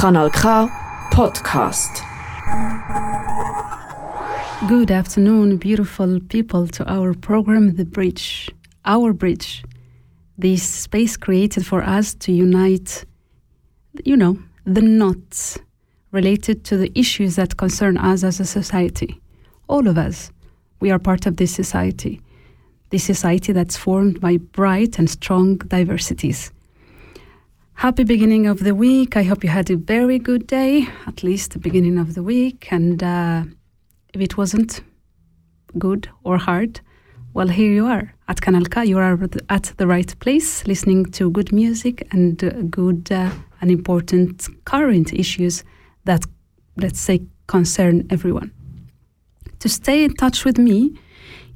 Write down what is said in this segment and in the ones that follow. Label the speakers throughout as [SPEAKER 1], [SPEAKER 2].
[SPEAKER 1] Kanal K Podcast.
[SPEAKER 2] Good afternoon, beautiful people, to our program, The Bridge. Our Bridge. This space created for us to unite, you know, the knots related to the issues that concern us as a society. All of us. We are part of this society. This society that's formed by bright and strong diversities. Happy beginning of the week. I hope you had a very good day, at least the beginning of the week. And uh, if it wasn't good or hard, well, here you are at Kanal K. You are at the right place, listening to good music and uh, good uh, and important current issues that, let's say, concern everyone. To stay in touch with me,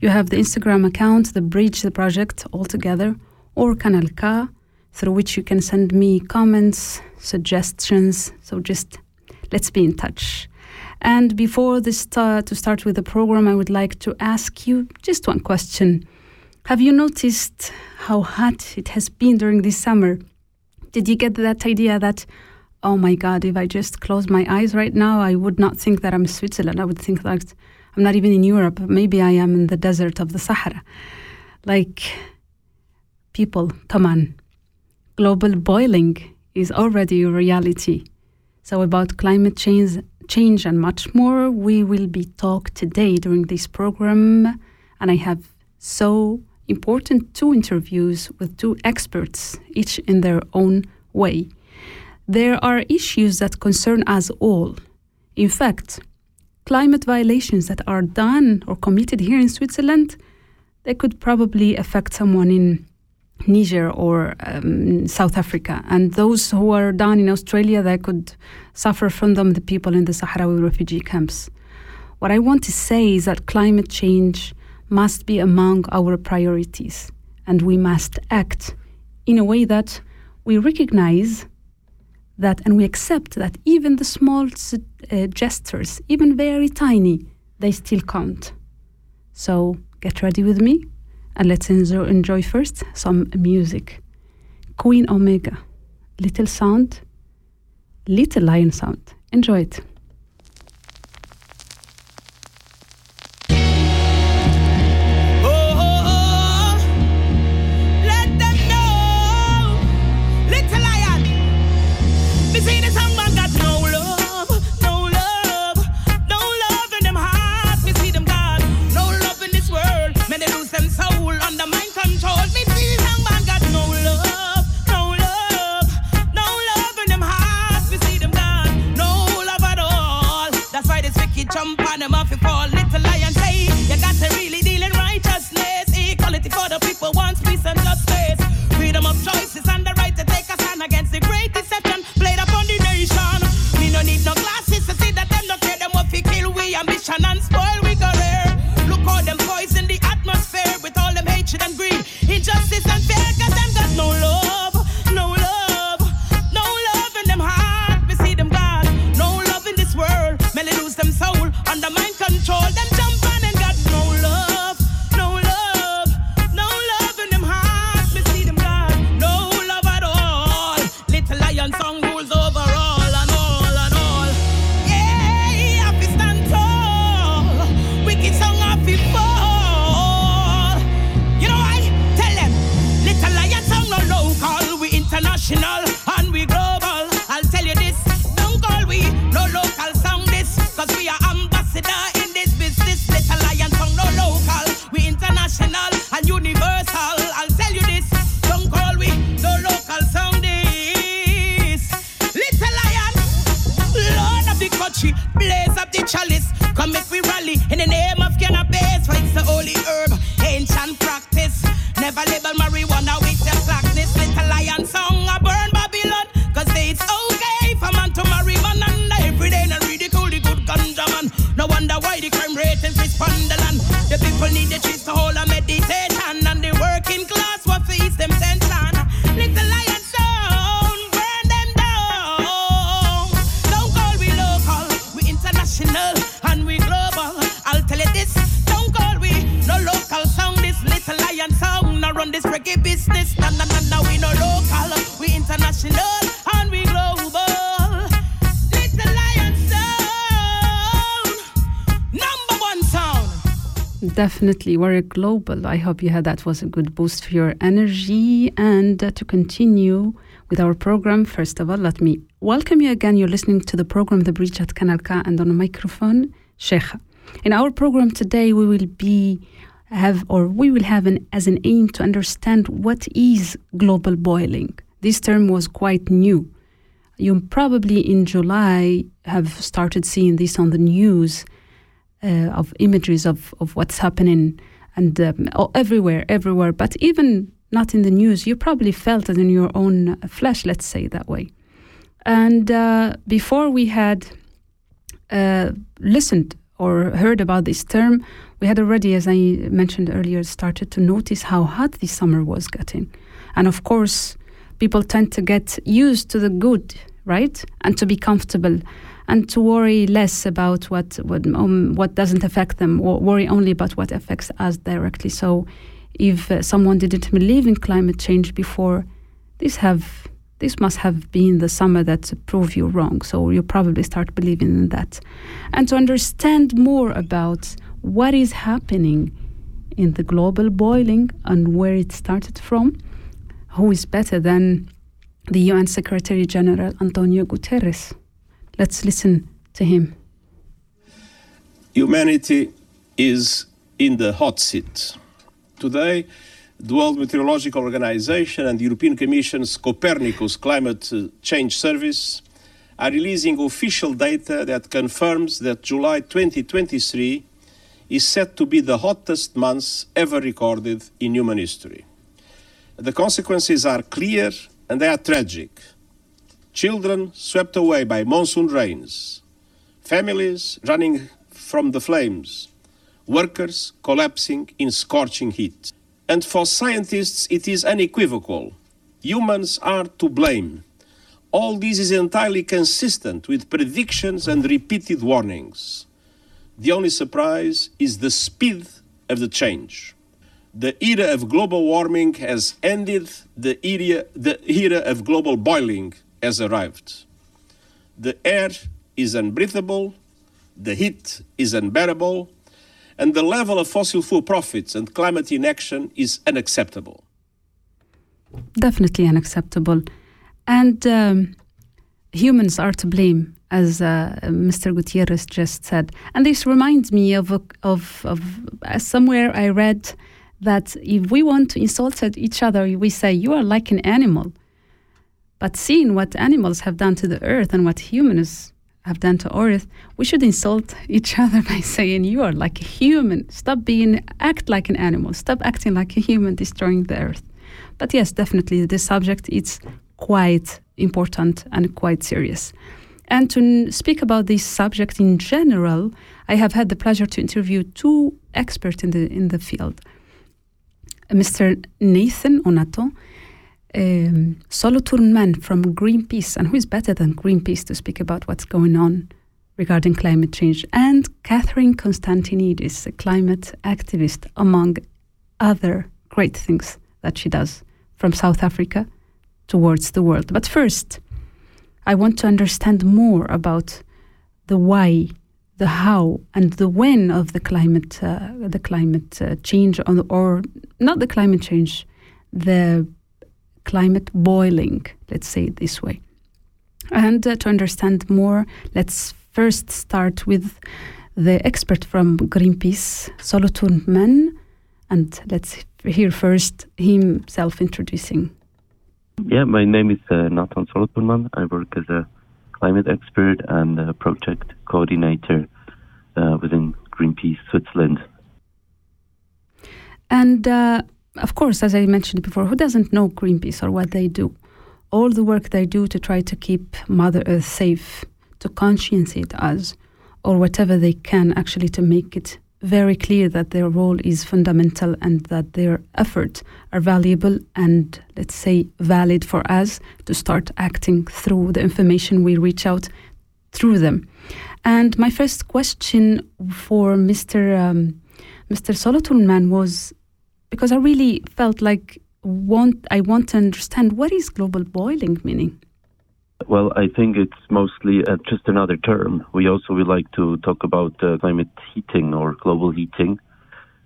[SPEAKER 2] you have the Instagram account, the Bridge the Project altogether, or Kanal K, through which you can send me comments, suggestions. So just let's be in touch. And before this uh, to start with the program, I would like to ask you just one question. Have you noticed how hot it has been during this summer? Did you get that idea that, oh my God, if I just close my eyes right now, I would not think that I'm Switzerland. I would think that I'm not even in Europe. Maybe I am in the desert of the Sahara. Like, people, come on. Global boiling is already a reality. So, about climate change, change and much more, we will be talk today during this program. And I have so important two interviews with two experts, each in their own way. There are issues that concern us all. In fact, climate violations that are done or committed here in Switzerland, they could probably affect someone in Niger or um, South Africa. And those who are done in Australia, they could suffer from them, the people in the Sahrawi refugee camps. What I want to say is that climate change must be among our priorities, and we must act in a way that we recognize that and we accept that even the small uh, gestures, even very tiny, they still count. So get ready with me and let's enjoy, enjoy first some music. Queen Omega, Little Sound, Little Lion Sound. Enjoy it.
[SPEAKER 3] Never label marijuana with the slackness. Little lion song, I burn
[SPEAKER 2] Definitely, we're global. I hope you had that was a good boost for your energy. And uh, to continue with our program, first of all, let me welcome you again. You're listening to the program The Bridge at Kanal K and on the microphone, Cheija. In our program today, we will be have or we will have an, as an aim to understand what is global boiling. This term was quite new. You probably in July have started seeing this on the news of images of, of what's happening and um, everywhere, everywhere. But even not in the news, you probably felt it in your own flesh, let's say that way. And uh, before we had uh, listened or heard about this term, we had already, as I mentioned earlier, started to notice how hot the summer was getting. And of course, people tend to get used to the good, right? And to be comfortable and to worry less about what what, um, what doesn't affect them, or worry only about what affects us directly. So, if uh, someone didn't believe in climate change before, this have this must have been the summer that proved you wrong. So you probably start believing in that, and to understand more about what is happening in the global boiling and where it started from, who is better than the UN Secretary General Antonio Guterres? Let's listen to him.
[SPEAKER 4] Humanity is in the hot seat. Today, the World Meteorological Organization and the European Commission's Copernicus Climate uh, Change Service are releasing official data that confirms that July 2023 is set to be the hottest month ever recorded in human history. The consequences are clear and they are tragic children swept away by monsoon rains, families running from the flames, workers collapsing in scorching heat. And for scientists, it is unequivocal. Humans are to blame. All this is entirely consistent with predictions and repeated warnings. The only surprise is the speed of the change. The era of global warming has ended, the era, the era of global boiling has arrived. The air is unbreathable, the heat is unbearable, and the level of fossil fuel profits and climate inaction is unacceptable.
[SPEAKER 2] Definitely unacceptable. And um, humans are to blame, as uh, Mr. Gutierrez just said. And this reminds me of, of, of uh, somewhere I read that if we want to insult each other, we say, You are like an animal. But seeing what animals have done to the earth and what humans have done to earth, we should insult each other by saying, You are like a human. Stop being, act like an animal. Stop acting like a human, destroying the earth. But yes, definitely, this subject is quite important and quite serious. And to speak about this subject in general, I have had the pleasure to interview two experts in the in the field. Mr. Nathan Onato um, Solothurnmann from Greenpeace, and who is better than Greenpeace to speak about what's going on regarding climate change, and Catherine Constantinides, a climate activist, among other great things that she does from South Africa towards the world. But first, I want to understand more about the why, the how, and the when of the climate, uh, the climate uh, change, on, or not the climate change, the climate boiling, let's say it this way. And uh, to understand more, let's first start with the expert from Greenpeace, Solothurnmann, and let's hear first himself introducing.
[SPEAKER 5] Yeah, my name is uh, Nathan Solothurn I work as a climate expert and a project coordinator uh, within Greenpeace Switzerland.
[SPEAKER 2] And uh, of course, as I mentioned before, who doesn't know Greenpeace or what they do? All the work they do to try to keep Mother Earth safe, to conscientiate us, or whatever they can actually to make it very clear that their role is fundamental and that their efforts are valuable and, let's say, valid for us to start acting through the information we reach out through them. And my first question for Mr. Um, Mr. Solothurn was because I really felt like want I want to understand what is global boiling meaning.
[SPEAKER 5] Well, I think it's mostly uh, just another term. We also would like to talk about uh, climate heating or global heating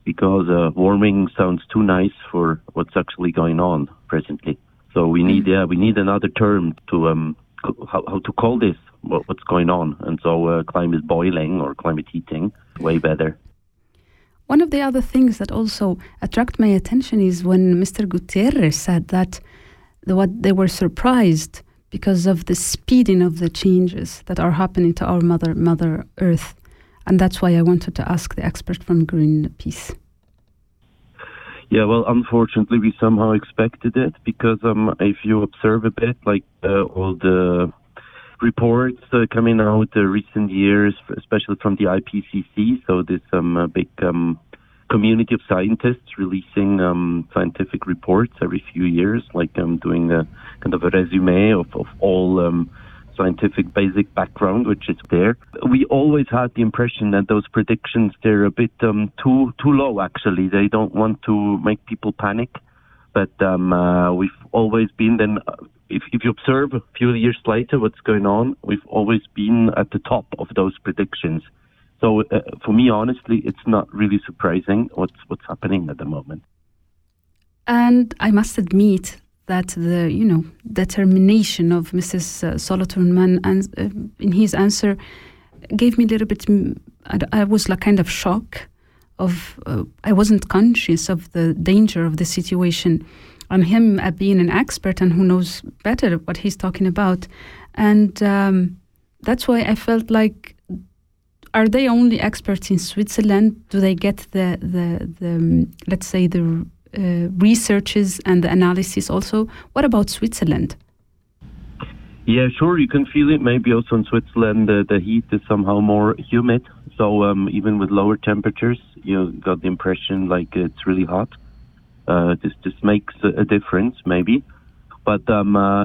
[SPEAKER 5] because uh, warming sounds too nice for what's actually going on presently. So we need, yeah, we need another term to um, how, how to call this, what, what's going on. And so uh, climate boiling or climate heating, way better.
[SPEAKER 2] One of the other things that also attract my attention is when Mr. Gutierrez said that the, what they were surprised because of the speeding of the changes that are happening to our mother mother earth and that's why i wanted to ask the expert from greenpeace
[SPEAKER 5] yeah well unfortunately we somehow expected it because um, if you observe a bit like uh, all the reports uh, coming out the recent years especially from the ipcc so this um, uh, big um, community of scientists releasing um, scientific reports every few years, like um, doing a kind of a resume of, of all um, scientific basic background, which is there. We always had the impression that those predictions they're a bit um, too too low. Actually, they don't want to make people panic, but um, uh, we've always been then. If, if you observe a few years later what's going on, we've always been at the top of those predictions. So uh, for me, honestly, it's not really surprising what's what's happening at the moment.
[SPEAKER 2] And I must admit that the you know determination of Mrs. Uh, and uh, in his answer gave me a little bit. I, I was like kind of shock of uh, I wasn't conscious of the danger of the situation, and him uh, being an expert and who knows better what he's talking about, and um, that's why I felt like are they only experts in Switzerland? Do they get the the, the um, let's say the uh, researches and the analysis also? What about Switzerland?
[SPEAKER 5] Yeah, sure. You can feel it. Maybe also in Switzerland, uh, the heat is somehow more humid. So um, even with lower temperatures, you got the impression like it's really hot. Uh, this this makes a difference, maybe. But um, uh,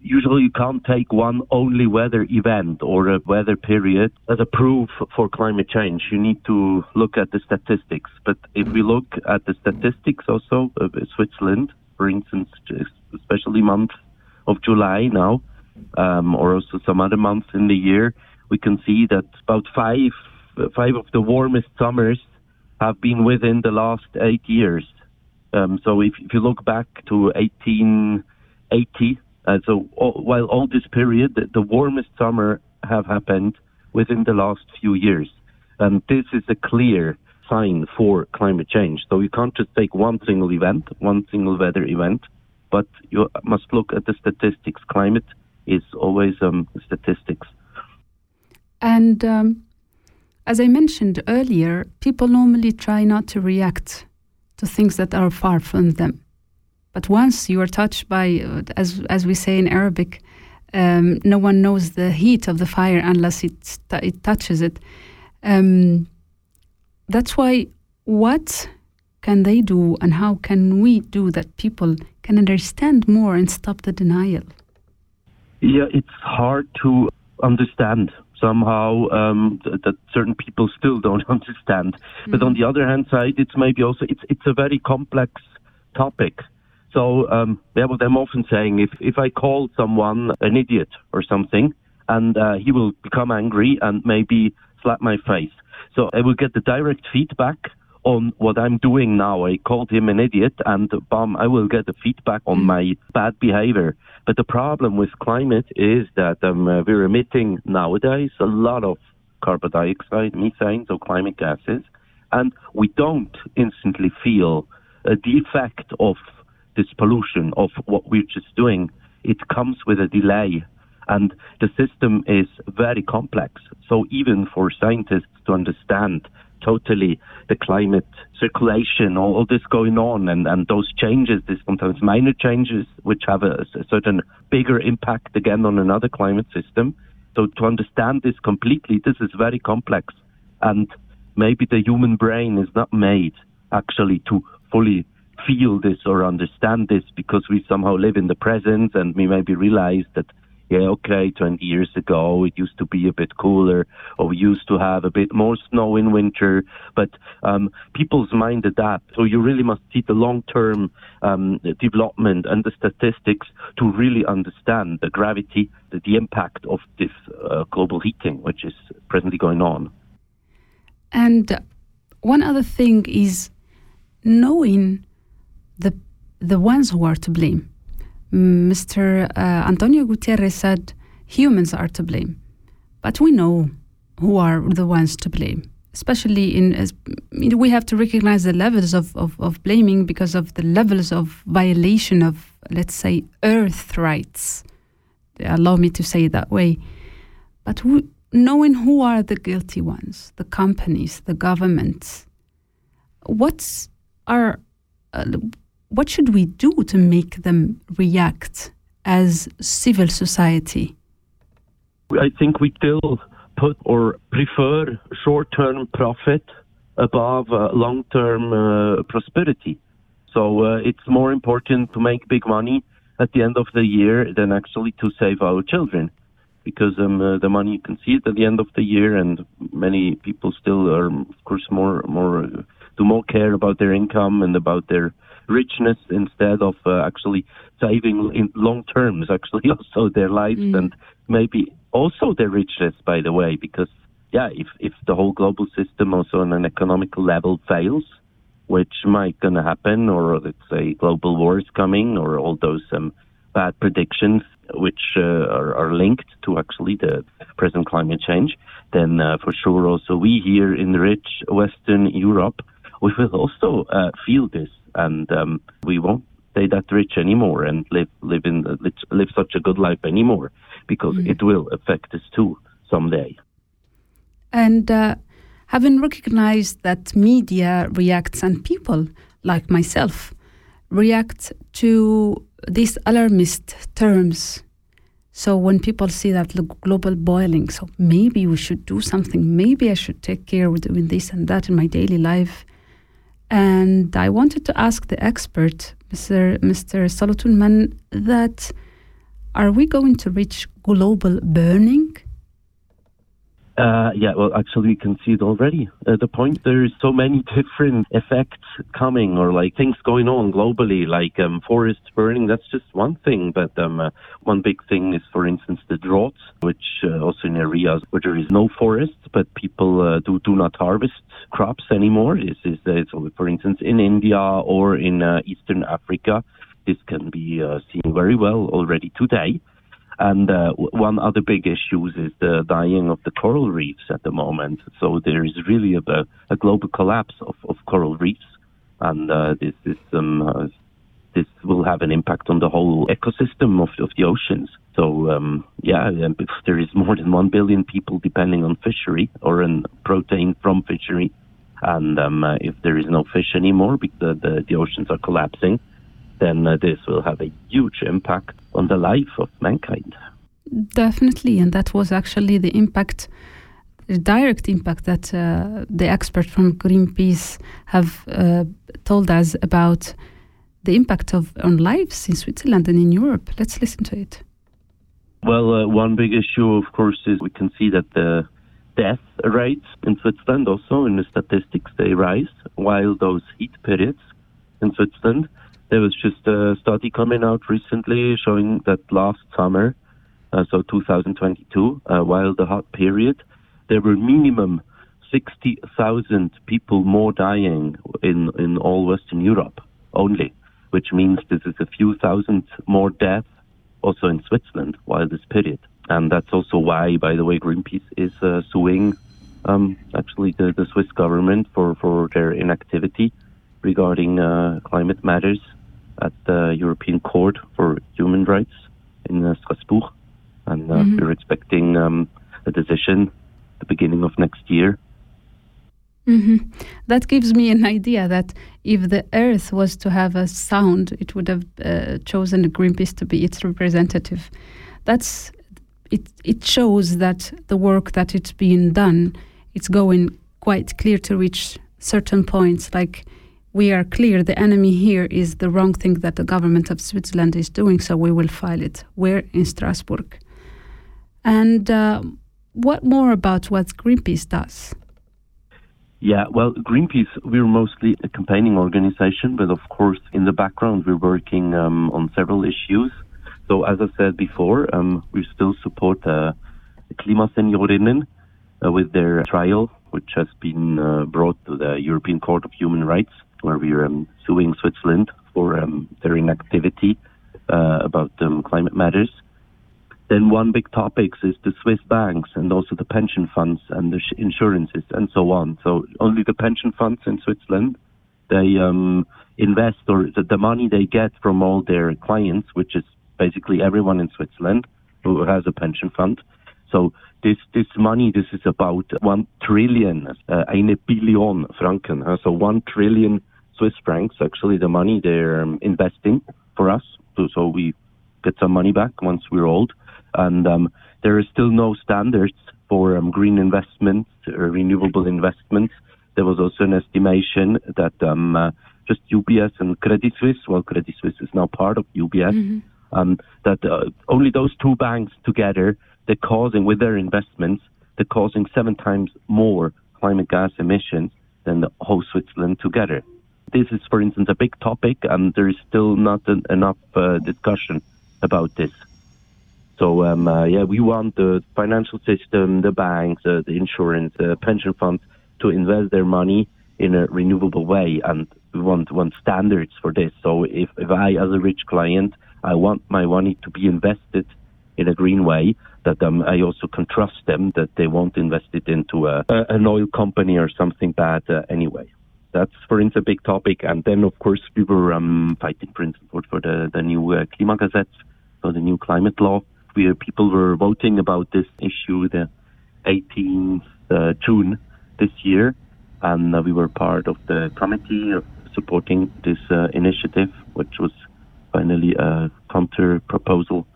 [SPEAKER 5] usually you can't take one only weather event or a weather period as a proof for climate change. You need to look at the statistics. But if we look at the statistics also of Switzerland, for instance, especially month of July now, um, or also some other months in the year, we can see that about five five of the warmest summers have been within the last eight years. Um, so if, if you look back to 1880, uh, so all, while all this period, the, the, warmest summer have happened within the last few years. And this is a clear sign for climate change. So you can't just take one single event, one single weather event, but you must look at the statistics. Climate is always um, statistics.
[SPEAKER 2] And um, as I mentioned earlier, people normally try not to react to things that are far from them. But once you are touched by, uh, as as we say in Arabic, um, no one knows the heat of the fire unless it it touches it. Um, that's why what can they do and how can we do that people can understand more and stop the denial?
[SPEAKER 5] Yeah, it's hard to understand somehow um, th- that certain people still don't understand. Mm-hmm. But on the other hand side, it's maybe also it's it's a very complex topic. So, um, yeah, what I'm often saying, if, if I call someone an idiot or something, and uh, he will become angry and maybe slap my face. So I will get the direct feedback on what I'm doing now. I called him an idiot, and bam, I will get the feedback on my bad behavior. But the problem with climate is that um, uh, we're emitting nowadays a lot of carbon dioxide, methane, so climate gases, and we don't instantly feel uh, the effect of this pollution of what we're just doing, it comes with a delay. And the system is very complex. So even for scientists to understand totally the climate circulation, all, all this going on, and, and those changes, these sometimes minor changes, which have a, a certain bigger impact again on another climate system. So to understand this completely, this is very complex. And maybe the human brain is not made actually to fully feel this or understand this because we somehow live in the present and we maybe realize that yeah, okay, 20 years ago it used to be a bit cooler, or we used to have a bit more snow in winter, but um, people's mind adapt. So you really must see the long-term um, development and the statistics to really understand the gravity, the, the impact of this uh, global heating, which is presently going on.
[SPEAKER 2] And one other thing is knowing the the ones who are to blame. Mr. Uh, Antonio Gutierrez said humans are to blame, but we know who are the ones to blame. Especially in, as, we have to recognize the levels of, of, of blaming because of the levels of violation of, let's say, earth rights. Allow me to say it that way. But we, knowing who are the guilty ones, the companies, the governments, what's our, uh, what should we do to make them react as civil society?
[SPEAKER 5] I think we still put or prefer short-term profit above uh, long-term uh, prosperity. So uh, it's more important to make big money at the end of the year than actually to save our children, because um, uh, the money you can see it at the end of the year, and many people still are, of course, more more do more care about their income and about their richness instead of uh, actually saving in long terms, actually also their lives mm. and maybe also their richness, by the way, because yeah, if if the whole global system also on an economical level fails, which might gonna happen, or let's say global war is coming, or all those um, bad predictions which uh, are, are, linked to actually the present climate change, then uh, for sure also we here in rich Western Europe, we will also uh, feel this, and um, we won't stay that rich anymore and live live in live such a good life anymore because mm. it will affect us too someday.
[SPEAKER 2] And uh, having recognized that media reacts and people like myself react to these alarmist terms. So when people see that global boiling, so maybe we should do something. Maybe I should take care of doing this and that in my daily life. And I wanted to ask the expert, Mr. Mr. Solothurnmann, that are we going to reach global burning?
[SPEAKER 5] Uh, yeah, well, actually, we can see it already. Uh, the point there is so many different effects coming, or like things going on globally, like um, forest burning. That's just one thing, but um, uh, one big thing is, for instance, the droughts, which uh, also in areas where there is no forest, but people uh, do do not harvest crops anymore. Is is so, for instance, in India or in uh, Eastern Africa, this can be seen very well already today. And uh, one other big issue is the dying of the coral reefs at the moment. So there is really a, a global collapse of, of coral reefs, and uh, this is um, uh, this will have an impact on the whole ecosystem of, of the oceans. So um, yeah, there is more than one billion people depending on fishery or on protein from fishery, and um, uh, if there is no fish anymore, the, the the oceans are collapsing then uh, this will have a huge impact on the life of mankind.
[SPEAKER 2] Definitely, and that was actually the impact, the direct impact that uh, the experts from Greenpeace have uh, told us about the impact of on lives in Switzerland and in Europe. Let's listen to it.
[SPEAKER 5] Well, uh, one big issue, of course, is we can see that the death rates in Switzerland also in the statistics they rise, while those heat periods in Switzerland there was just a study coming out recently showing that last summer, uh, so 2022, uh, while the hot period, there were minimum 60,000 people more dying in, in all Western Europe only, which means this is a few thousand more deaths also in Switzerland while this period. And that's also why, by the way, Greenpeace is uh, suing um, actually the, the Swiss government for, for their inactivity regarding uh, climate matters at the European Court for Human Rights in uh, Strasbourg, and uh, mm-hmm. we're expecting um, a decision at the beginning of next year.
[SPEAKER 2] Mm-hmm. That gives me an idea that if the Earth was to have a sound, it would have uh, chosen a Greenpeace to be its representative. That's it. It shows that the work that it's being done, it's going quite clear to reach certain points, like we are clear the enemy here is the wrong thing that the government of Switzerland is doing, so we will file it. We're in Strasbourg. And uh, what more about what Greenpeace does?
[SPEAKER 5] Yeah, well, Greenpeace, we're mostly a campaigning organization, but of course, in the background, we're working um, on several issues. So, as I said before, um, we still support uh, Klimaseniorinnen uh, with their trial, which has been uh, brought to the European Court of Human Rights where we're um, suing Switzerland for um, their inactivity uh, about um, climate matters. Then one big topic is the Swiss banks and also the pension funds and the insurances and so on. So only the pension funds in Switzerland, they um, invest or the, the money they get from all their clients, which is basically everyone in Switzerland who has a pension fund. So this this money, this is about one trillion, uh, eine Billion Franken. So one trillion Swiss francs, actually the money they're um, investing for us. So, so we get some money back once we're old. And um, there are still no standards for um, green investments or renewable investments. There was also an estimation that um, uh, just UBS and Credit Suisse, well, Credit Suisse is now part of UBS, mm-hmm. um, that uh, only those two banks together, they're causing, with their investments, they're causing seven times more climate gas emissions than the whole Switzerland together. This is, for instance, a big topic, and there is still not an, enough uh, discussion about this. So um, uh, yeah, we want the financial system, the banks, uh, the insurance, uh, pension funds to invest their money in a renewable way, and we want want standards for this. So if, if I, as a rich client, I want my money to be invested in a green way, that um, I also can trust them that they won't invest it into a, a, an oil company or something bad uh, anyway. That's, for instance, a big topic. And then, of course, we were um, fighting, for instance, for the, the new uh, Klimagesetz, so the new climate law where people were voting about this issue the 18th uh, June this year, and uh, we were part of the committee of supporting this uh, initiative, which was finally a counter proposal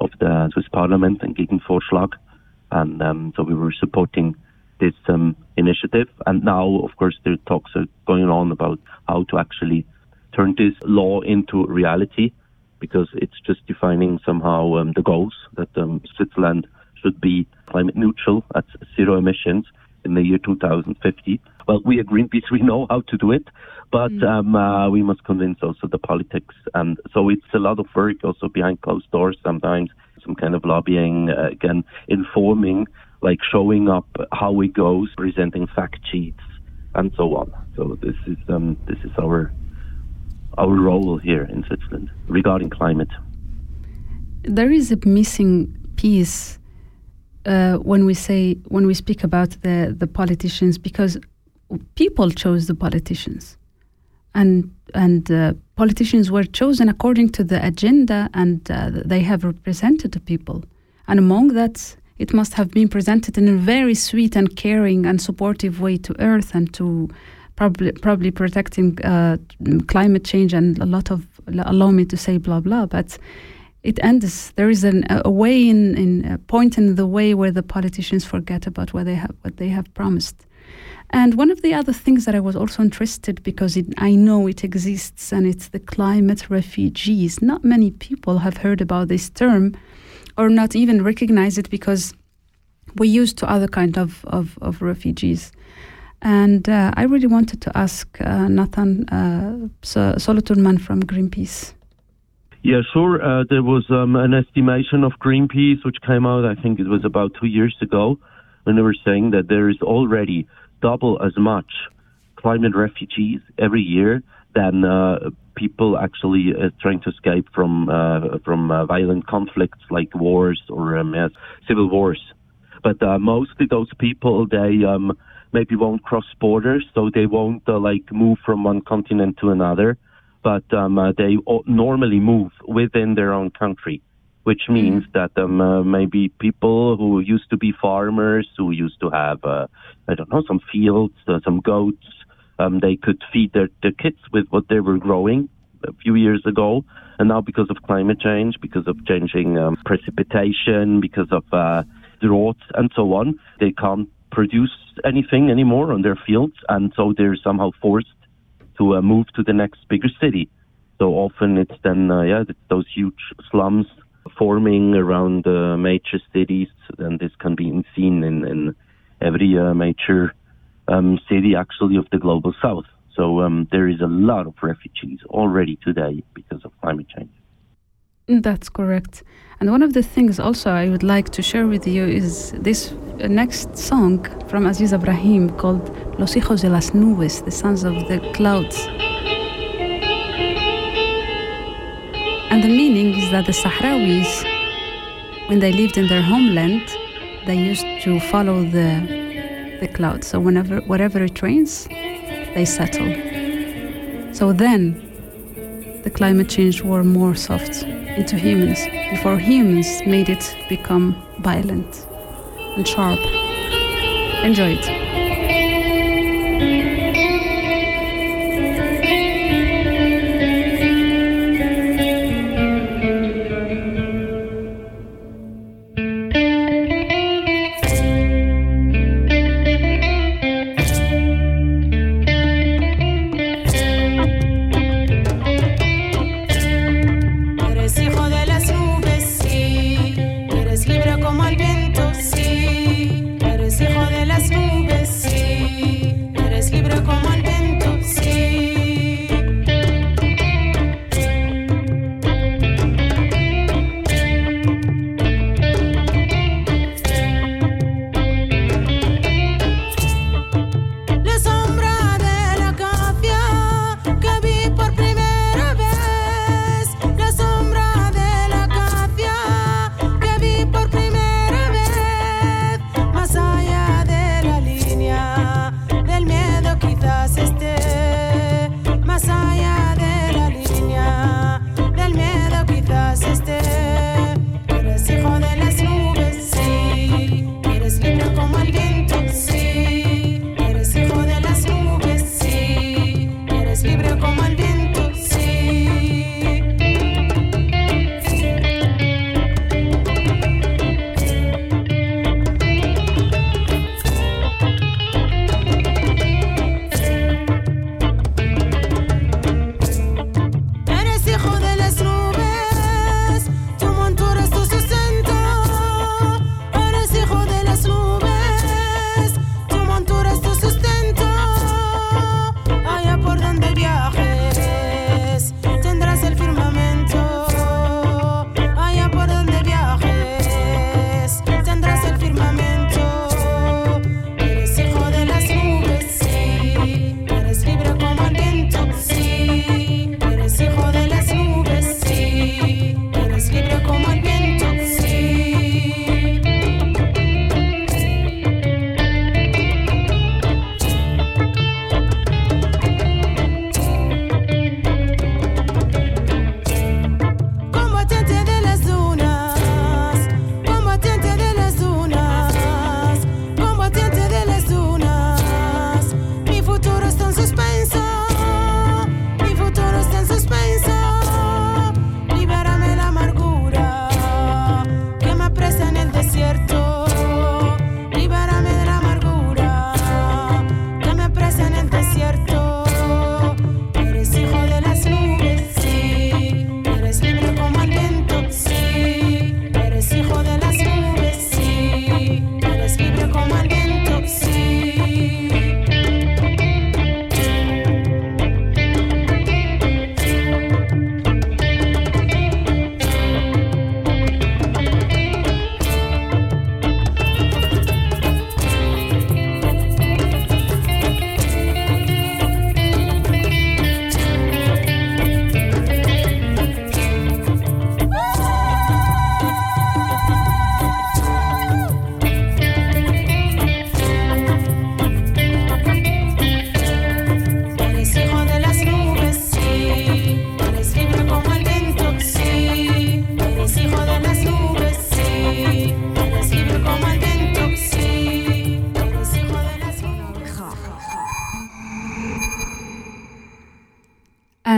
[SPEAKER 5] of the Swiss Parliament and Gegenvorschlag, and um, so we were supporting this um, initiative. And now, of course, the talks are going on about how to actually turn this law into reality because it's just defining somehow um, the goals that um, Switzerland should be climate neutral at zero emissions in the year 2050. Well, we at Greenpeace, we know how to do it, but mm. um, uh, we must convince also the politics. And so it's a lot of work also behind closed doors sometimes, some kind of lobbying, uh, again, informing, like showing up how it goes, presenting fact sheets, and so on. So this is um, this is our our role here in Switzerland regarding climate.
[SPEAKER 2] There is a missing piece uh, when we say when we speak about the the politicians because people chose the politicians, and and uh, politicians were chosen according to the agenda, and uh, they have represented the people, and among that. It must have been presented in a very sweet and caring and supportive way to Earth and to probably probably protecting uh, climate change and a lot of allow me to say blah blah, but it ends. There is an, a way in, in a point in the way where the politicians forget about what they have what they have promised. And one of the other things that I was also interested because it, I know it exists and it's the climate refugees. Not many people have heard about this term or not even recognize it because we're used to other kind of, of, of refugees. And uh, I really wanted to ask uh, Nathan uh, Solothurn from Greenpeace.
[SPEAKER 5] Yeah, sure. Uh, there was um, an estimation of Greenpeace which came out, I think it was about two years ago, when they were saying that there is already double as much climate refugees every year than uh, people actually uh, trying to escape from uh, from uh, violent conflicts like wars or um, yes, civil wars. But uh, mostly those people, they um, maybe won't cross borders, so they won't uh, like move from one continent to another, but um, uh, they normally move within their own country, which mm-hmm. means that um, uh, maybe people who used to be farmers, who used to have, uh, I don't know, some fields, uh, some goats, um, they could feed their, their kids with what they were growing a few years ago. And now, because of climate change, because of changing um, precipitation, because of uh, droughts, and so on, they can't produce anything anymore on their fields, and so they're somehow forced to uh, move to the next bigger city. So often it's then, uh, yeah, those huge slums forming around uh, major cities, and this can be seen in, in every uh, major um, city actually of the global south. So um, there is a lot of refugees already today because of climate change.
[SPEAKER 2] That's correct. And one of the things also I would like to share with you is this uh, next song from Aziza Brahim called Los Hijos de las Nubes, the Sons of the Clouds.
[SPEAKER 3] And the meaning is that the Sahrawis, when they lived in their homeland, they used to follow the the clouds. So whenever, wherever it rains, they settle. So then, the climate change were more soft into humans before humans made it become violent and sharp. Enjoy it.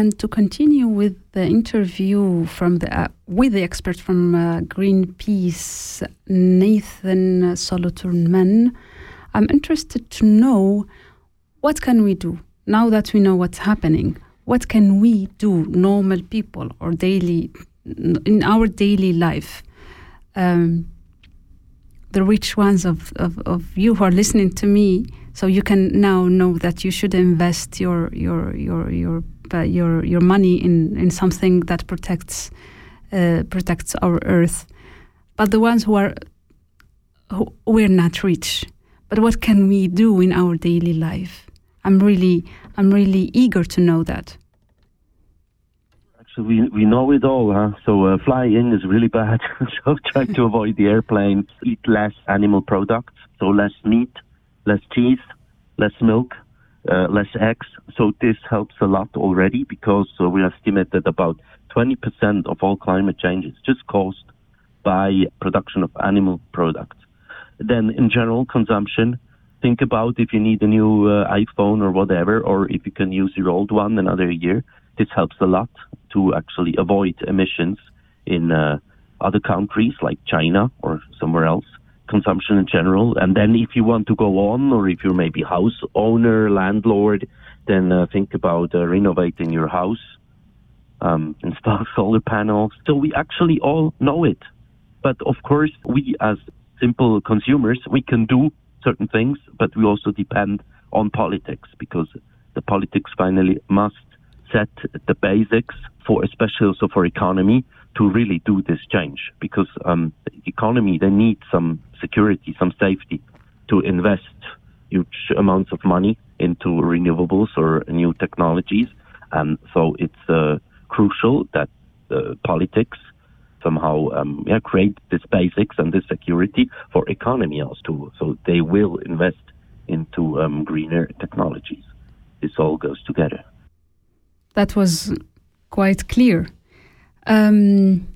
[SPEAKER 3] And to continue with the interview from the uh, with the expert from uh, Greenpeace, Nathan Solothurn, I'm interested to know what can we do now that we know what's happening. What can we do, normal people, or daily in our daily life? Um, the rich ones of, of, of you who are listening to me, so you can now know that you should invest your your your your uh, your your money in in something that protects uh, protects our earth. But the ones who are who, we're not rich. But what can we do in our daily life? I'm really I'm really eager to know that.
[SPEAKER 5] we we know it all, huh? So uh, flying is really bad. so try to avoid the airplane. Eat less animal products, so less meat, less cheese, less milk, less eggs. So this helps a lot already because uh, we estimate that about 20% of all climate change is just caused by production of animal products. Then in general consumption, think about if you need a new uh, iPhone or whatever, or if you can use your old one another year. This helps a lot to actually avoid emissions in uh, other countries like China or somewhere else, consumption in general. And then if you want to go on, or if you're maybe house owner, landlord, then uh, think about uh, renovating your house, um, install solar panels. So we actually all know it. But of course, we as simple consumers, we can do certain things, but we also depend on politics because the politics finally must set the basics for, especially also for economy, to really do this change. Because um, the economy they need some security, some safety to invest huge amounts of money into renewables or new technologies, and so it's uh, crucial that uh, politics somehow um, yeah, create this basics and this security for economy also. So they will invest into um, greener technologies. This all goes together.
[SPEAKER 2] That was quite clear. Um,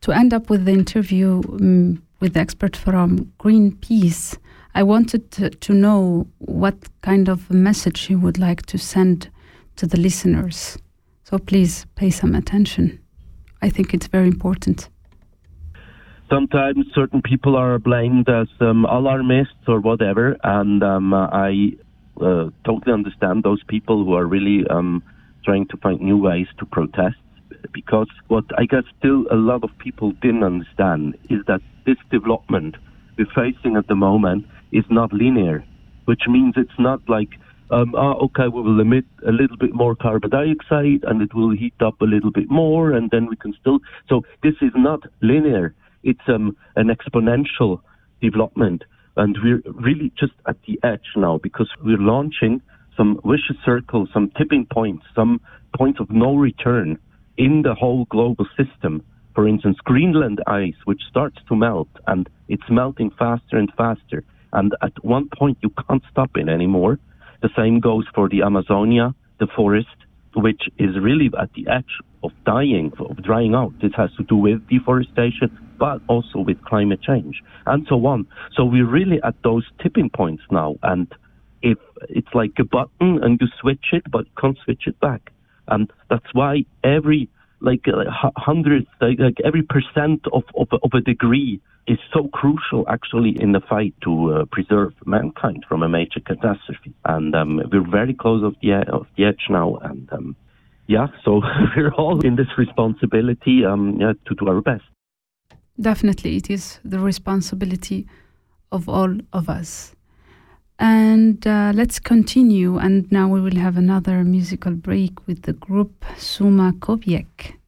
[SPEAKER 2] to end up with the interview um, with the expert from Greenpeace, I wanted to, to know what kind of message you would like to send to the listeners. So please pay some attention. I think it's very important.
[SPEAKER 5] Sometimes certain people are blamed as um, alarmists or whatever, and um, I uh, totally understand those people who are really um, trying to find new ways to protest. Because what I guess still a lot of people didn't understand is that this development we're facing at the moment is not linear, which means it's not like um, ah, okay, we will emit a little bit more carbon dioxide and it will heat up a little bit more, and then we can still. So this is not linear. It's um, an exponential development, and we're really just at the edge now because we're launching some vicious circles, some tipping points, some points of no return in the whole global system. For instance, Greenland ice, which starts to melt, and it's melting faster and faster. And at one point, you can't stop it anymore the same goes for the Amazonia, the forest, which is really at the edge of dying, of drying out. This has to do with deforestation, but also with climate change and so on. So we're really at those tipping points now. And if it's like a button and you switch it, but you can't switch it back. And that's why every like uh, hundredth, like, like every percent of, of, of a degree is so crucial actually in the fight to uh, preserve mankind from a major catastrophe. And um, we're very close of the, of the edge now. And um, yeah, so we're all in this responsibility um, yeah, to do our best.
[SPEAKER 2] Definitely, it is the responsibility of all of us. And uh, let's continue. And now we will have another musical break with the group Suma Koviek.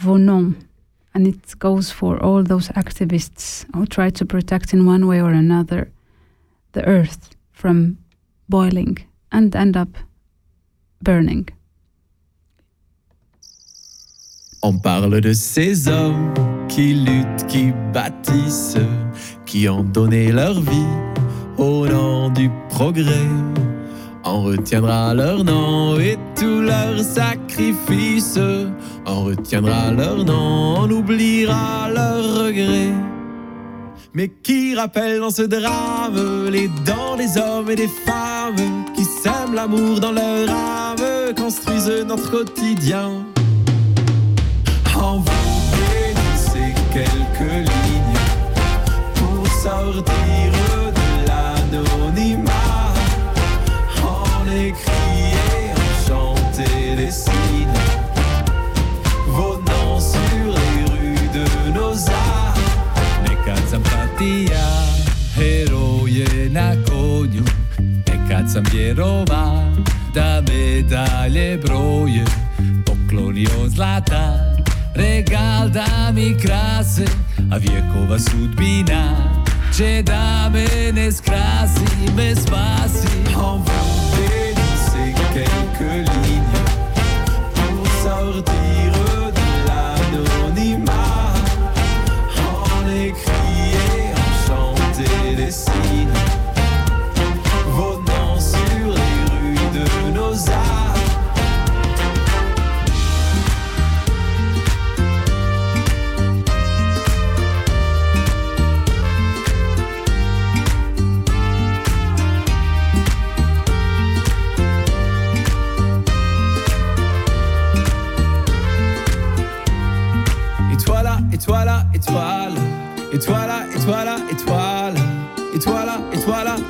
[SPEAKER 2] Vonom. And it goes for all those activists who try to protect in one way or another the earth from boiling and end up burning.
[SPEAKER 6] On parle de ces hommes qui luttent, qui bâtissent, qui ont donné leur vie au nom du progrès. On retiendra leur nom et tous leurs sacrifices. On retiendra leur nom, on oubliera leurs regrets. Mais qui rappelle dans ce drame les dents des hommes et des femmes qui sèment l'amour dans leur âme, construisent notre quotidien. En vous quelques lignes pour sortir sambierová, tá medaile broje, poklony od zlata, regál mi krásy a vieková súdbina, že dáme neskrásime spásy. On veut dénoncer quelques lignes pour sortir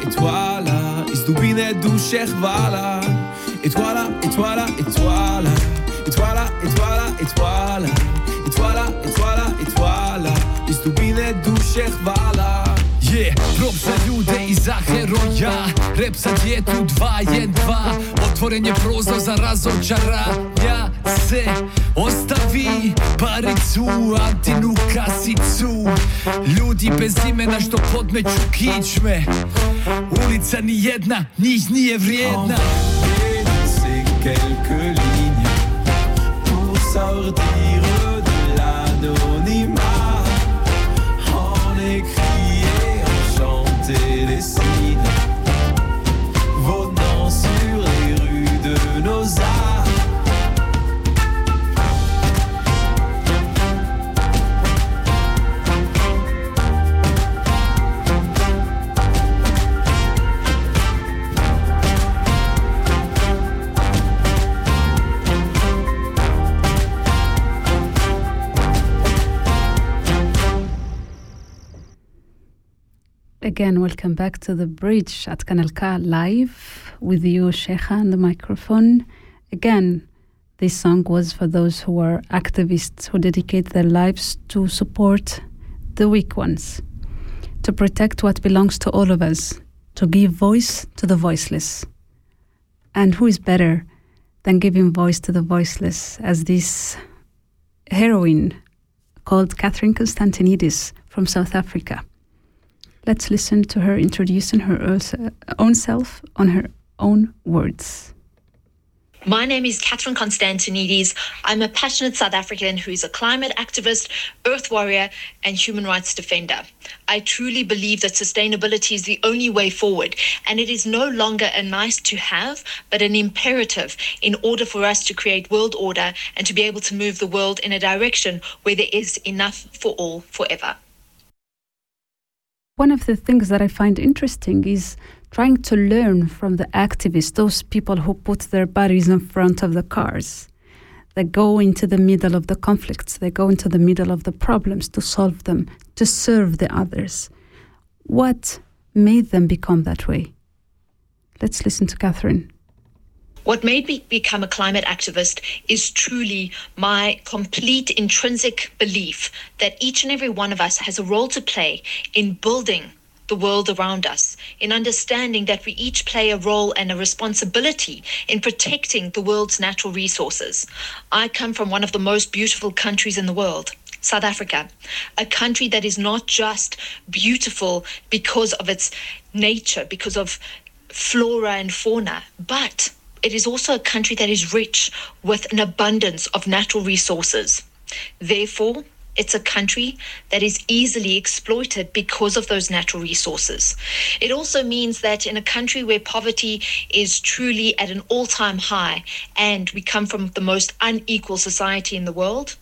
[SPEAKER 6] étoile, iz dubine duše hvala Étoile, étoile, étoile Étoile, étoile, étoile Étoile, étoile, étoile Iz dubine duše Yeah, rób za ludę i za heroja Rep za dietu 2-1-2 Otvorenie prozor za razočaranja Se ostavi paricu Antinu kasicu. Ljudi bez imena što podmeću kičme. Ulica ni jedna, njih nije vrijedna. Quelques lignes pour sortir
[SPEAKER 2] Again, welcome back to the bridge at Kanal K live with you, Cheija, on the microphone. Again, this song was for those who are activists who dedicate their lives to support the weak ones, to protect what belongs to all of us, to give voice to the voiceless. And who is better than giving voice to the voiceless as this heroine called Catherine Constantinides from South Africa? Let's listen to her introducing her own self on her own words.
[SPEAKER 7] My name is Catherine Constantinides. I'm a passionate South African who is a climate activist, earth warrior, and human rights defender. I truly believe that sustainability is the only way forward, and it is no longer a nice to have, but an imperative in order for us to create world order and to be able to move the world in a direction where there is enough for all forever.
[SPEAKER 2] One of the things that I find interesting is trying to learn from the activists, those people who put their bodies in front of the cars. They go into the middle of the conflicts, they go into the middle of the problems to solve them, to serve the others. What made them become that way? Let's listen to Catherine.
[SPEAKER 7] What made me become a climate activist is truly my complete intrinsic belief that each and every one of us has a role to play in building the world around us, in understanding that we each play a role and a responsibility in protecting the world's natural resources. I come from one of the most beautiful countries in the world. South Africa, a country that is not just beautiful because of its nature, because of flora and fauna, but it is also a country that is rich with an abundance of natural resources. Therefore, it's a country that is easily exploited because of those natural resources. It also means that in a country where poverty is truly at an all time high and we come from the most unequal society in the world,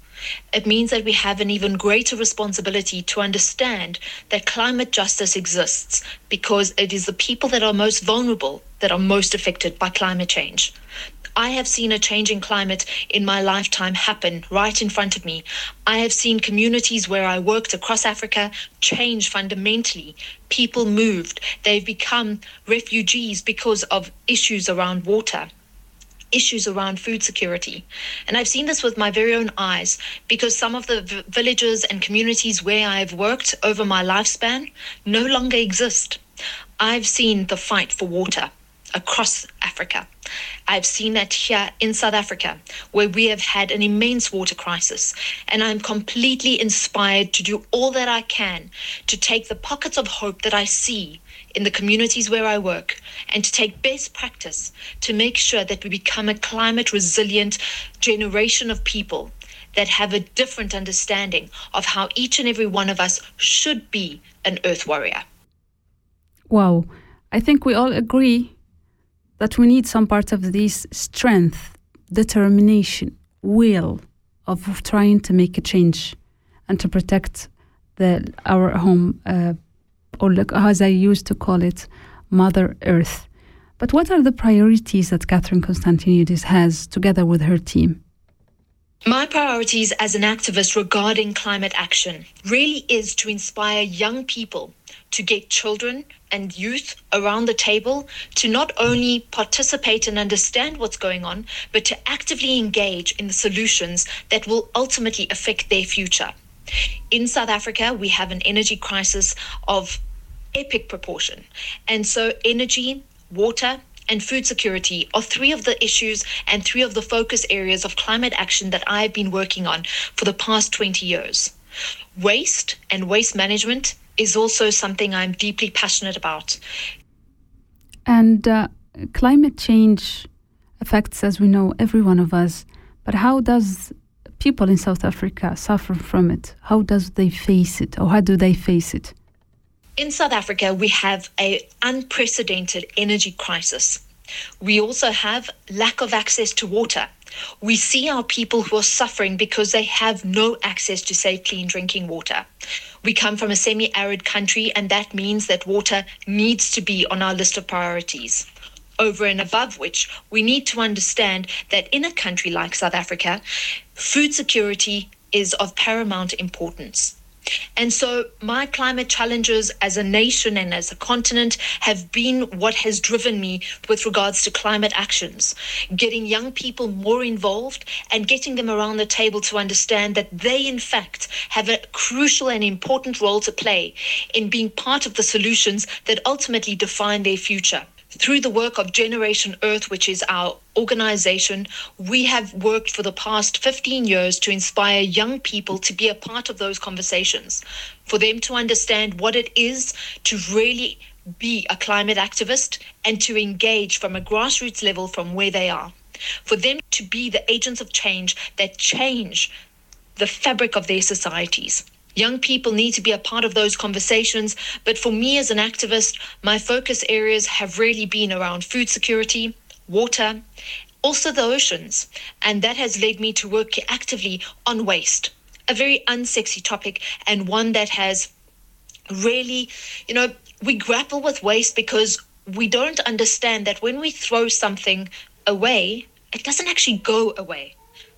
[SPEAKER 7] it means that we have an even greater responsibility to understand that climate justice exists because it is the people that are most vulnerable that are most affected by climate change. I have seen a change in climate in my lifetime happen right in front of me. I have seen communities where I worked across Africa change fundamentally. People moved. They've become refugees because of issues around water issues around food security. And I've seen this with my very own eyes because some of the v- villages and communities where I've worked over my lifespan no longer exist. I've seen the fight for water across Africa. I've seen that here in South Africa, where we have had an immense water crisis. And I'm completely inspired to do all that I can to take the pockets of hope that I see in the communities where I work and to take best practice to make sure that we become a climate resilient generation of people that have a different understanding of how each and every one of us should be an earth warrior.
[SPEAKER 2] Wow. I think we all agree that we need some part of this strength, determination, will of trying to make a change and to protect the our home, uh, or as I used to call it, Mother Earth. But what are the priorities that Catherine Constantinides has together with her team?
[SPEAKER 7] My priorities as an activist regarding climate action really is to inspire young people to get children and youth around the table to not only participate and understand what's going on, but to actively engage in the solutions that will ultimately affect their future. In South Africa, we have an energy crisis of epic proportion. And so, energy, water, and food security are three of the issues and three of the focus areas of climate action that I've been working on for the past 20 years. Waste and waste management is also something I'm deeply passionate about.
[SPEAKER 2] And uh, climate change affects, as we know, every one of us. But how does people in South Africa suffer from it? How does they face it, or how do they face it?
[SPEAKER 7] In South Africa, we have an unprecedented energy crisis. We also have lack of access to water. We see our people who are suffering because they have no access to safe, clean drinking water. We come from a semi arid country, and that means that water needs to be on our list of priorities. Over and above which, we need to understand that in a country like South Africa, food security is of paramount importance. And so, my climate challenges as a nation and as a continent have been what has driven me with regards to climate actions. Getting young people more involved and getting them around the table to understand that they, in fact, have a crucial and important role to play in being part of the solutions that ultimately define their future through the work of Generation Earth, which is our organization, we have worked for the past 15 years to inspire young people to be a part of those conversations, for them to understand what it is to really be a climate activist and to engage from a grassroots level from where they are, for them to be the agents of change that change the fabric of their societies. Young people need to be a part of those conversations. But for me as an activist, my focus areas have really been around food security, water, also the oceans. And that has led me to work actively on waste, a very unsexy topic and one that has really, you know, we grapple with waste because we don't understand that when we throw something away, it doesn't actually go away.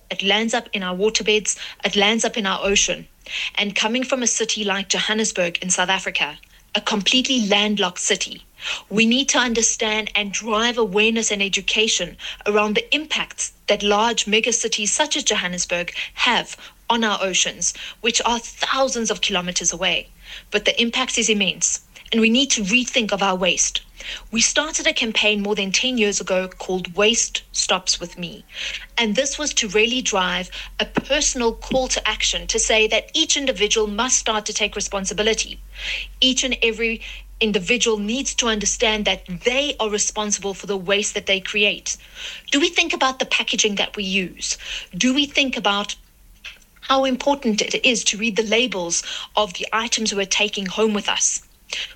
[SPEAKER 7] It lands up in our waterbeds, it lands up in our ocean. And coming from a city like Johannesburg in South Africa, a completely landlocked city, we need to understand and drive awareness and education around the impacts that large megacities such as Johannesburg have on our oceans, which are thousands of kilometers away. But the impact is immense, and we need to rethink of our waste. We started a campaign more than 10 years ago called Waste Stops With Me. And this was to really drive a personal call to action to say that each individual must start to take responsibility. Each and every individual needs to understand that they are responsible for the waste that they create. Do we think about the packaging that we use? Do we think about how important it is to read the labels of the items we're taking home with us?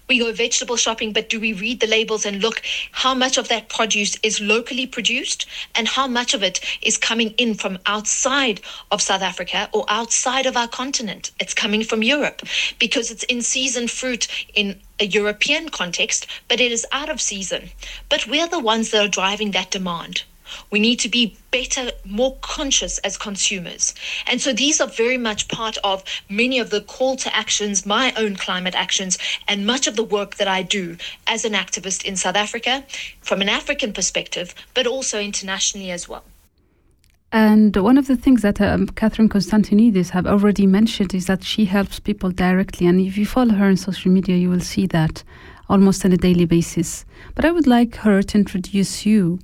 [SPEAKER 7] We go vegetable shopping, but do we read the labels and look how much of that produce is locally produced and how much of it is coming in from outside of South Africa or outside of our continent? It's coming from Europe because it's in season fruit in a European context, but it is out of season. But we're the ones that are driving that demand. We need to be better, more conscious as consumers. And so these are very much part of many of the call to actions, my own climate actions, and much of the work that I do as an activist in South Africa from an African perspective, but also internationally as well.
[SPEAKER 2] And one of the things that um, Catherine Constantinides have already mentioned is that she helps people directly. And if you follow her on social media, you will see that almost on a daily basis. But I would like her to introduce you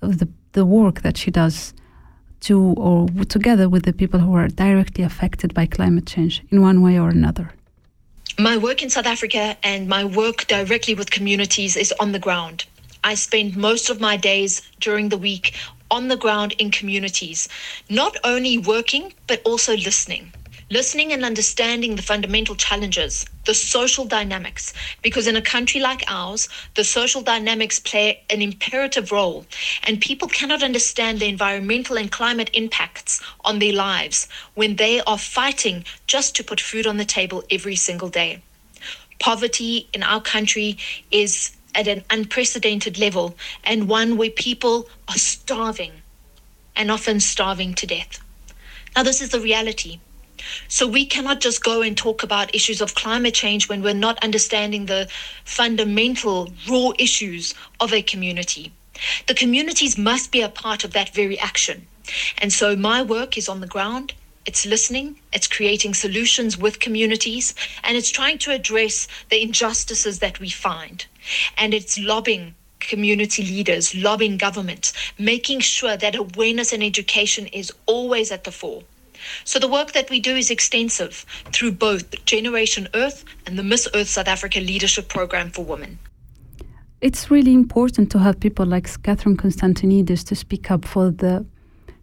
[SPEAKER 2] the, the work that she does to or together with the people who are directly affected by climate change in one way or another.
[SPEAKER 7] My work in South Africa and my work directly with communities is on the ground. I spend most of my days during the week on the ground in communities, not only working, but also listening. Listening and understanding the fundamental challenges, the social dynamics, because in a country like ours, the social dynamics play an imperative role, and people cannot understand the environmental and climate impacts on their lives when they are fighting just to put food on the table every single day. Poverty in our country is at an unprecedented level and one where people are starving and often starving to death. Now, this is the reality. So, we cannot just go and talk about issues of climate change when we're not understanding the fundamental raw issues of a community. The communities must be a part of that very action. And so, my work is on the ground. It's listening, it's creating solutions with communities, and it's trying to address the injustices that we find and it's lobbying community leaders, lobbying government, making sure that awareness and education is always at the fore. So the work that we do is extensive through both Generation Earth and the Miss Earth South Africa Leadership Program for Women.
[SPEAKER 2] It's really important to have people like Catherine Constantinides to speak up for the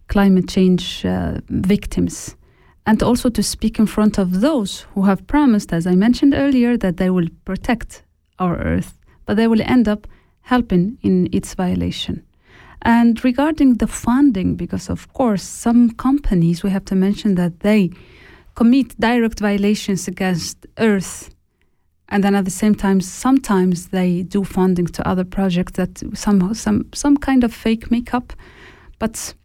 [SPEAKER 2] climate change uh, victims and also to speak in front of those who have promised, as I mentioned earlier, that they will protect our Earth but they will end up helping in its violation. And regarding the funding, because of course, some companies, we have to mention that they commit direct violations against Earth. And then at the same time, sometimes they do funding to other projects that somehow some some kind of fake makeup. But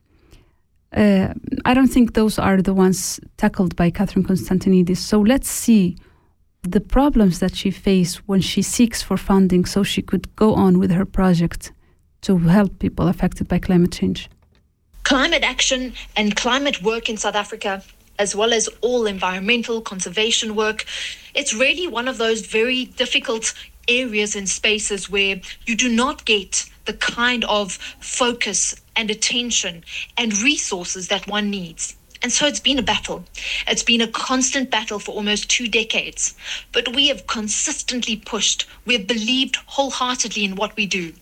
[SPEAKER 2] uh, I don't think those are the ones tackled by Catherine Constantinides. So let's see the problems that she faced when she seeks for funding so she could go on with her project to help people affected by climate change.
[SPEAKER 7] Climate action and climate work in South Africa, as well as all environmental conservation work, it's really one of those very difficult areas and spaces where you do not get the kind of focus and attention and resources that one needs. And so it's been a battle. It's been a constant battle for almost two decades. But we have consistently pushed. We've believed wholeheartedly in what we do.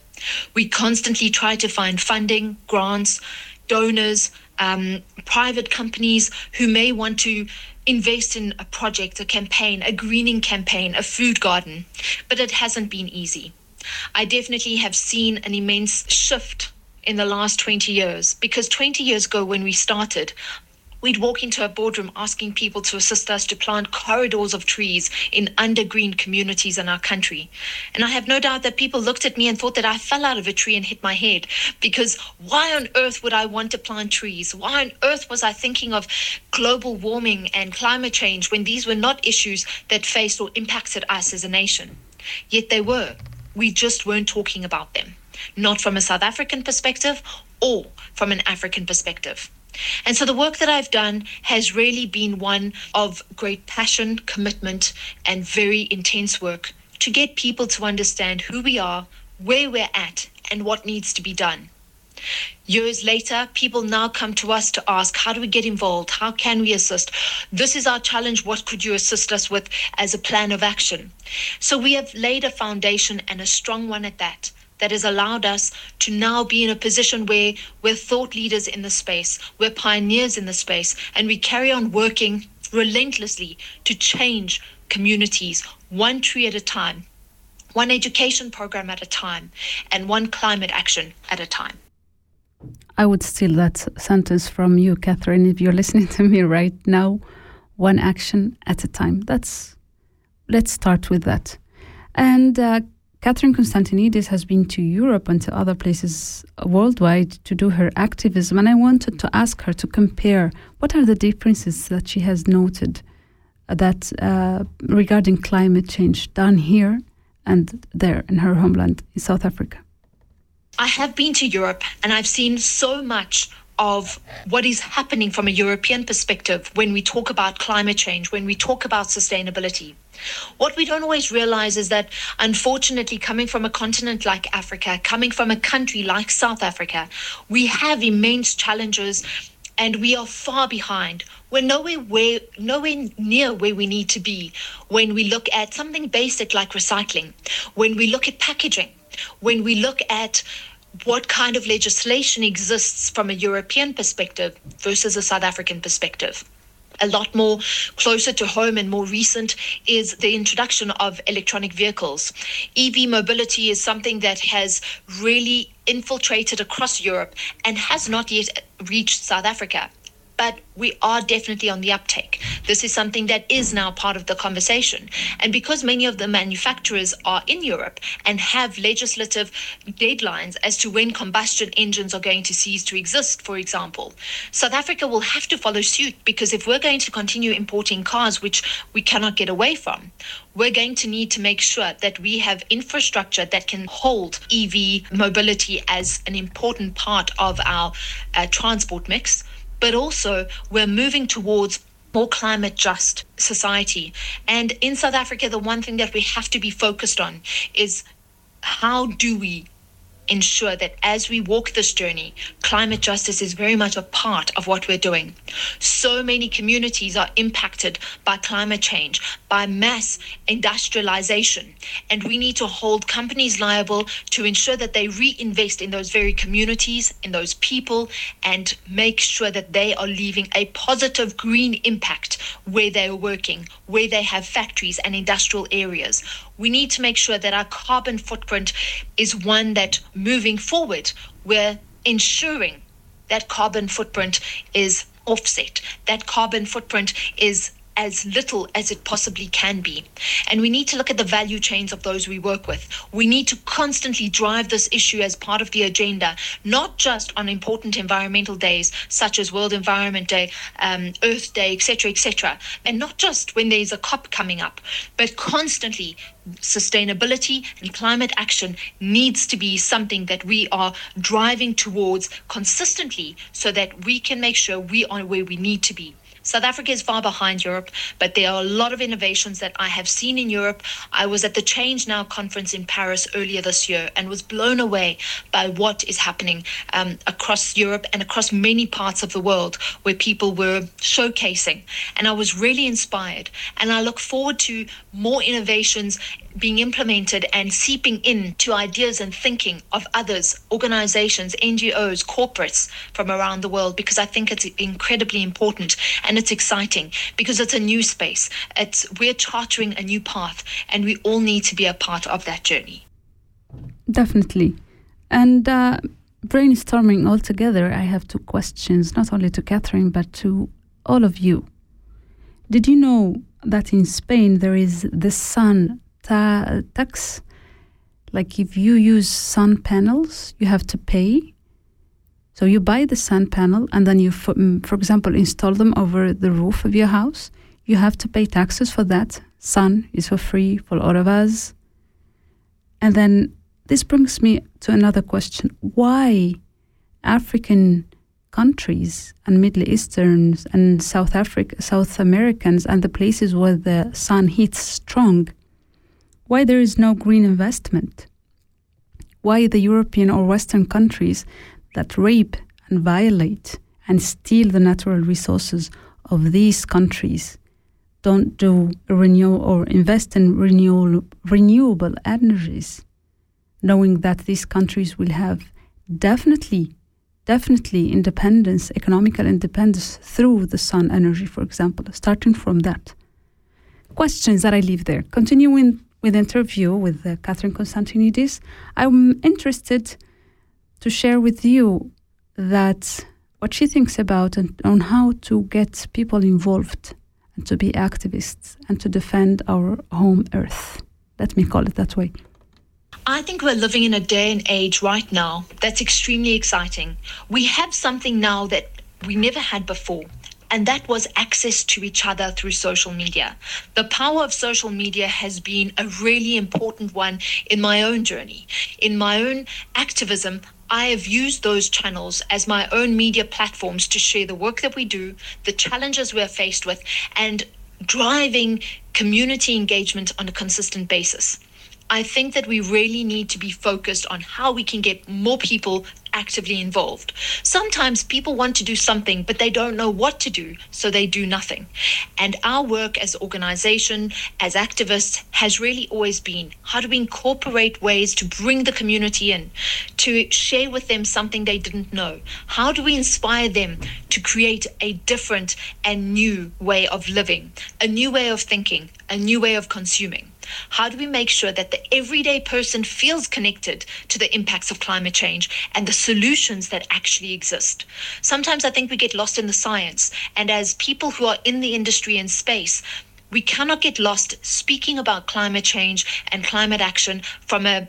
[SPEAKER 7] We constantly try to find funding, grants, donors, um, private companies who may want to invest in a project, a campaign, a greening campaign, a food garden. But it hasn't been easy. I definitely have seen an immense shift in the last 20 years because 20 years ago when we started We'd walk into a boardroom asking people to assist us to plant corridors of trees in undergreen communities in our country. And I have no doubt that people looked at me and thought that I fell out of a tree and hit my head because why on earth would I want to plant trees? Why on earth was I thinking of global warming and climate change when these were not issues that faced or impacted us as a nation? Yet they were. We just weren't talking about them, not from a South African perspective or from an African perspective. And so the work that I've done has really been one of great passion, commitment, and very intense work to get people to understand who we are, where we're at, and what needs to be done. Years later, people now come to us to ask, how do we get involved? How can we assist? This is our challenge. What could you assist us with as a plan of action? So we have laid a foundation and a strong one at that that has allowed us to now be in a position where we're thought leaders in the space, we're pioneers in the space, and we carry on working relentlessly to change communities one tree at a time, one education program at a time, and one climate action at a time.
[SPEAKER 2] I would steal that sentence from you, Catherine, if you're listening to me right now. One action at a time. That's let's start with that. And uh, Catherine Constantinides has been to Europe and to other places worldwide to do her activism, and I wanted to ask her to compare what are the differences that she has noted that uh, regarding climate change done here and there in her homeland in South Africa.
[SPEAKER 7] I have been to Europe and I've seen so much of what is happening from a European perspective when we talk about climate change, when we talk about sustainability. What we don't always realize is that, unfortunately, coming from a continent like Africa, coming from a country like South Africa, we have immense challenges and we are far behind. We're nowhere where nowhere near where we need to be when we look at something basic like recycling, when we look at packaging, when we look at what kind of legislation exists from a European perspective versus a South African perspective. A lot more closer to home and more recent is the introduction of electronic vehicles. EV mobility is something that has really infiltrated across Europe and has not yet reached South Africa but we are definitely on the uptake. This is something that is now part of the conversation. And because many of the manufacturers are in Europe and have legislative deadlines as to when combustion engines are going to cease to exist, for example, South Africa will have to follow suit because if we're going to continue importing cars, which we cannot get away from, we're going to need to make sure that we have infrastructure that can hold EV mobility as an important part of our uh, transport mix but also we're moving towards more climate just society. And in South Africa, the one thing that we have to be focused on is how do we ensure that as we walk this journey, climate justice is very much a part of what we're doing. So many communities are impacted by climate change, by mass industrialization, and we need to hold companies liable to ensure that they reinvest in those very communities, in those people, and make sure that they are leaving a positive green impact where they are working, where they have factories and industrial areas we need to make sure that our carbon footprint is one that moving forward, we're ensuring that carbon footprint is offset, that carbon footprint is as little as it possibly can be. And we need to look at the value chains of those we work with. We need to constantly drive this issue as part of the agenda, not just on important environmental days such as World Environment Day, um, Earth Day, etc., etc., and not just when there's a COP coming up, but constantly sustainability and climate action needs to be something that we are driving towards consistently so that we can make sure we are where we need to be. South Africa is far behind Europe, but there are a lot of innovations that I have seen in Europe. I was at the Change Now conference in Paris earlier this year and was blown away by what is happening um, across Europe and across many parts of the world where people were showcasing. And I was really inspired. And I look forward to more innovations being implemented and seeping into ideas and thinking of others, organizations, NGOs, corporates from around the world, because I think it's incredibly important and it's exciting because it's a new space. It's we're chartering a new path, and we all need to be a part of that journey.
[SPEAKER 2] Definitely, and. Uh, brainstorming all together, I have two questions, not only to Catherine, but to all of you. Did you know that in Spain there is the sun ta- tax. Like if you use sun panels, you have to pay. So you buy the sun panel and then you, for, mm, for example, install them over the roof of your house. You have to pay taxes for that. Sun is for free for all of us. And then this brings me to another question. Why African countries and Middle Easterns and South Africa, South Americans and the places where the sun hits strong why there is no green investment, why the European or Western countries that rape and violate and steal the natural resources of these countries don't do renew or invest in renewable, renewable energies, knowing that these countries will have definitely, definitely independence, economical independence through the sun energy, for example, starting from that. Questions that I leave there. Continuing with interview with uh, Catherine Constantinides, I'm interested to share with you that what she thinks about and on how to get people involved and to be activists and to defend our home earth. Let me call it that way.
[SPEAKER 7] I think we're living in a day and age right now that's extremely exciting. We have something now that we never had before and that was access to each other through social media. The power of social media has been a really important one in my own journey. In my own activism, I have used those channels as my own media platforms to share the work that we do, the challenges we're faced with, and driving community engagement on a consistent basis. I think that we really need to be focused on how we can get more people actively involved. Sometimes people want to do something, but they don't know what to do, so they do nothing. And our work as organization, as activists, has really always been how do we incorporate ways to bring the community in, to share with them something they didn't know? How do we inspire them to create a different and new way of living, a new way of thinking, a new way of consuming? How do we make sure that the everyday person feels connected to the impacts of climate change and the solutions that actually exist? Sometimes I think we get lost in the science, and as people who are in the industry and space, we cannot get lost speaking about climate change and climate action from a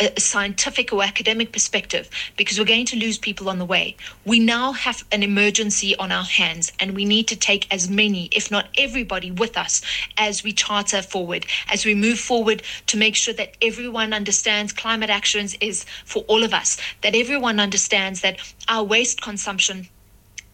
[SPEAKER 7] a scientific or academic perspective because we're going to lose people on the way. We now have an emergency on our hands and we need to take as many, if not everybody, with us as we charter forward, as we move forward to make sure that everyone understands climate actions is for all of us, that everyone understands that our waste consumption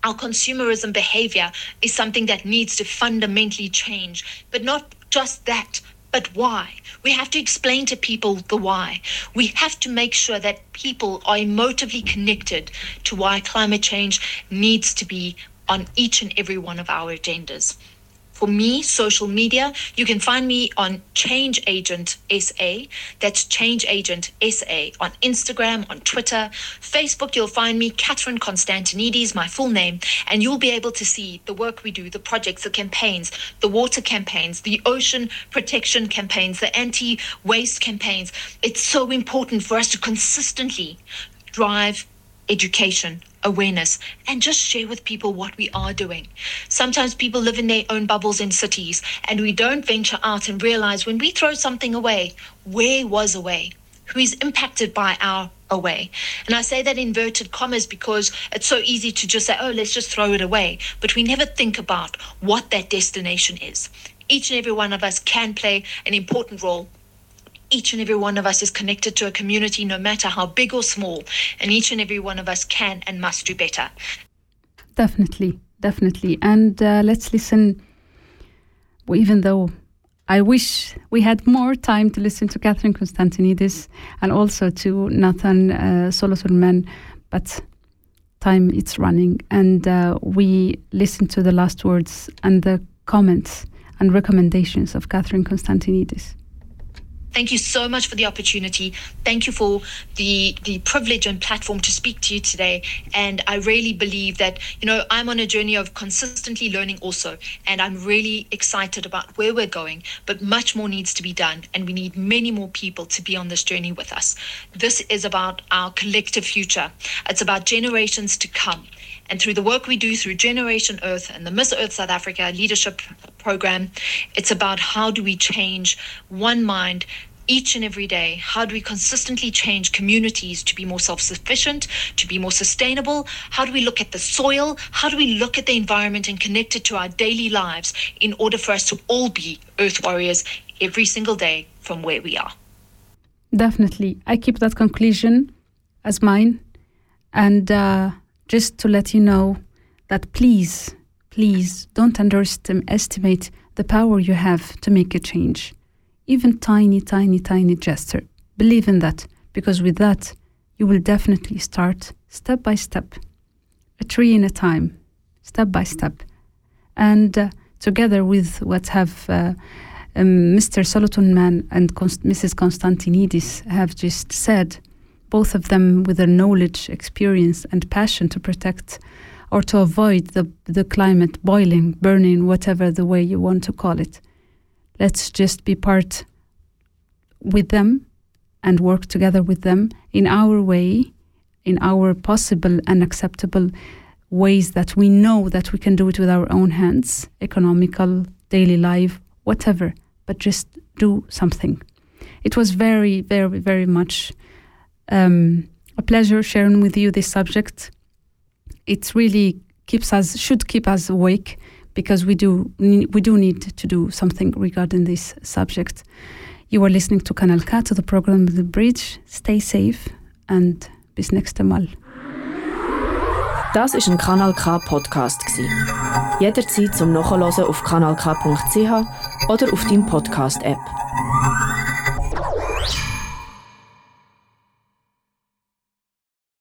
[SPEAKER 7] our consumerism behavior is something that needs to fundamentally change, but not just that, but why? We have to explain to people the why. We have to make sure that people are emotively connected to why climate change needs to be on each and every one of our agendas. For me, social media, you can find me on Change Agent SA. That's Change Agent SA on Instagram, on Twitter, Facebook. You'll find me, Catherine Constantinides, my full name, and you'll be able to see the work we do, the projects, the campaigns, the water campaigns, the ocean protection campaigns, the anti waste campaigns. It's so important for us to consistently drive education awareness and just share with people what we are doing. Sometimes people live in their own bubbles in cities and we don't venture out and realize when we throw something away, where was away? Who is impacted by our away? And I say that inverted commas because it's so easy to just say, oh, let's just throw it away. But we never think about what that destination is. Each and every one of us can play an important role each and every one of us is connected to a community, no matter how big or small, and each and every one of us can and must do better.
[SPEAKER 2] Definitely, definitely. And uh, let's listen, well, even though I wish we had more time to listen to Catherine Constantinides and also to Nathan uh, Solothurn, but time it's running. And uh, we listen to the last words and the comments and recommendations of Catherine Constantinides.
[SPEAKER 7] Thank you so much for the opportunity. Thank you for the the privilege and platform to speak to you today. And I really believe that, you know, I'm on a journey of consistently learning also. And I'm really excited about where we're going, but much more needs to be done. And we need many more people to be on this journey with us. This is about our collective future. It's about generations to come. And through the work we do through Generation Earth and the Miss Earth South Africa leadership program, it's about how do we change one mind each and every day? How do we consistently change communities to be more self-sufficient to be more sustainable? How do we look at the soil? How do we look at the environment and connect it to our daily lives in order for us to all be earth warriors every single day from where we are?
[SPEAKER 2] Definitely. I keep that conclusion as mine. And uh, just to let you know that please please don't underestimate the power you have to make a change even tiny, tiny, tiny gesture. Believe in that, because with that, you will definitely start step by step, a tree in a time, step by step. And uh, together with what have uh, um, Mr. Solothurnmann and Const- Mrs. Constantinides have just said, both of them with their knowledge, experience, and passion to protect or to avoid the, the climate boiling, burning, whatever the way you want to call it let's just be part with them and work together with them in our way, in our possible and acceptable ways that we know that we can do it with our own hands, economical, daily life, whatever, but just do something. It was very, very, very much um, a pleasure sharing with you this subject. It really keeps us, should keep us awake because we do we do need to do something regarding this subject. You are listening to Kanal K to the program The Bridge. Stay safe and Bis nächstes Mal.
[SPEAKER 1] Das ist ein Kanal K Podcast gsi. Jederzeit zum Nachhören auf kanalk.ch oder auf deinem Podcast App.